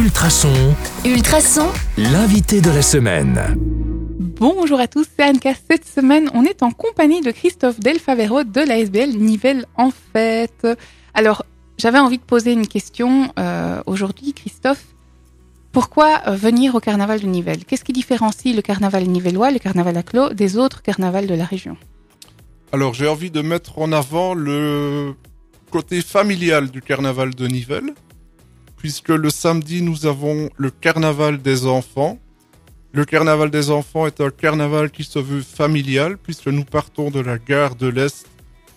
Ultrason, Ultrason, l'invité de la semaine. Bonjour à tous, c'est Anka. Cette semaine, on est en compagnie de Christophe Delfavero de l'ASBL Nivelles en Fête. Alors, j'avais envie de poser une question euh, aujourd'hui, Christophe. Pourquoi euh, venir au carnaval de Nivelles Qu'est-ce qui différencie le carnaval nivellois, le carnaval à clos, des autres carnavals de la région? Alors j'ai envie de mettre en avant le côté familial du carnaval de Nivelles, puisque le samedi nous avons le carnaval des enfants. Le carnaval des enfants est un carnaval qui se veut familial, puisque nous partons de la gare de l'Est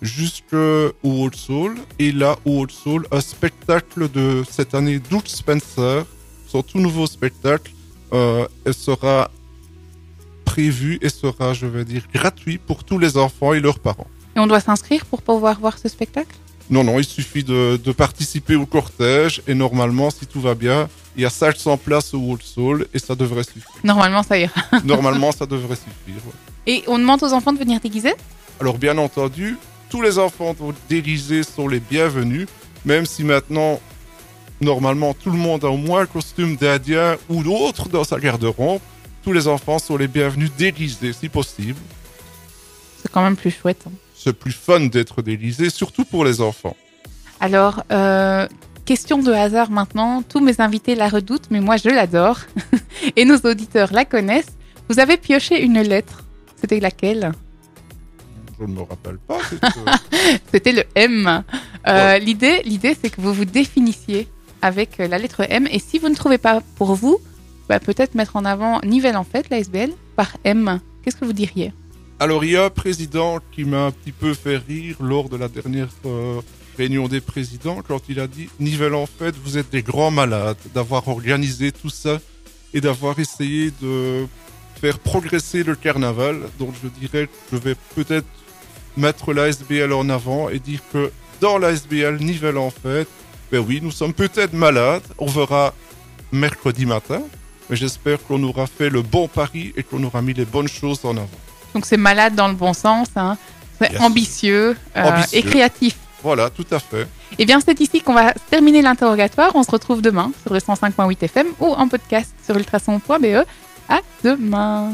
jusqu'au Old Soul. Et là, au Old Soul, un spectacle de cette année Doug Spencer, son tout nouveau spectacle, euh, sera prévu et sera, je vais dire, gratuit pour tous les enfants et leurs parents. Et on doit s'inscrire pour pouvoir voir ce spectacle? Non, non, il suffit de, de participer au cortège et normalement, si tout va bien, il y a 500 places au Old Soul et ça devrait suffire. Normalement, ça ira. Normalement, ça devrait suffire. ouais. Et on demande aux enfants de venir déguisés Alors, bien entendu, tous les enfants déguisés sont les bienvenus, même si maintenant, normalement, tout le monde a au moins un costume d'Indien ou d'autre dans sa garde-robe. Tous les enfants sont les bienvenus déguisés, si possible. Quand même plus chouette. hein. C'est plus fun d'être déguisé, surtout pour les enfants. Alors, euh, question de hasard maintenant. Tous mes invités la redoutent, mais moi je l'adore. Et nos auditeurs la connaissent. Vous avez pioché une lettre. C'était laquelle? Je ne me rappelle pas. C'était le M. Euh, L'idée, l'idée, c'est que vous vous définissiez avec la lettre M. Et si vous ne trouvez pas pour vous, bah, peut-être mettre en avant Nivelle en fait, la SBL, par M. Qu'est-ce que vous diriez? Alors, il y a un président qui m'a un petit peu fait rire lors de la dernière euh, réunion des présidents quand il a dit Nivelle en fait, vous êtes des grands malades d'avoir organisé tout ça et d'avoir essayé de faire progresser le carnaval. Donc, je dirais que je vais peut-être mettre la SBL en avant et dire que dans la SBL Nivelle en fait, ben oui, nous sommes peut-être malades. On verra mercredi matin. Mais j'espère qu'on aura fait le bon pari et qu'on aura mis les bonnes choses en avant. Donc c'est malade dans le bon sens, hein. c'est Yes. ambitieux, euh, Ambitieux. et créatif. Voilà, tout à fait. Et bien c'est ici qu'on va terminer l'interrogatoire. On se retrouve demain sur le 105.8 FM ou en podcast sur ultrason.be. À demain.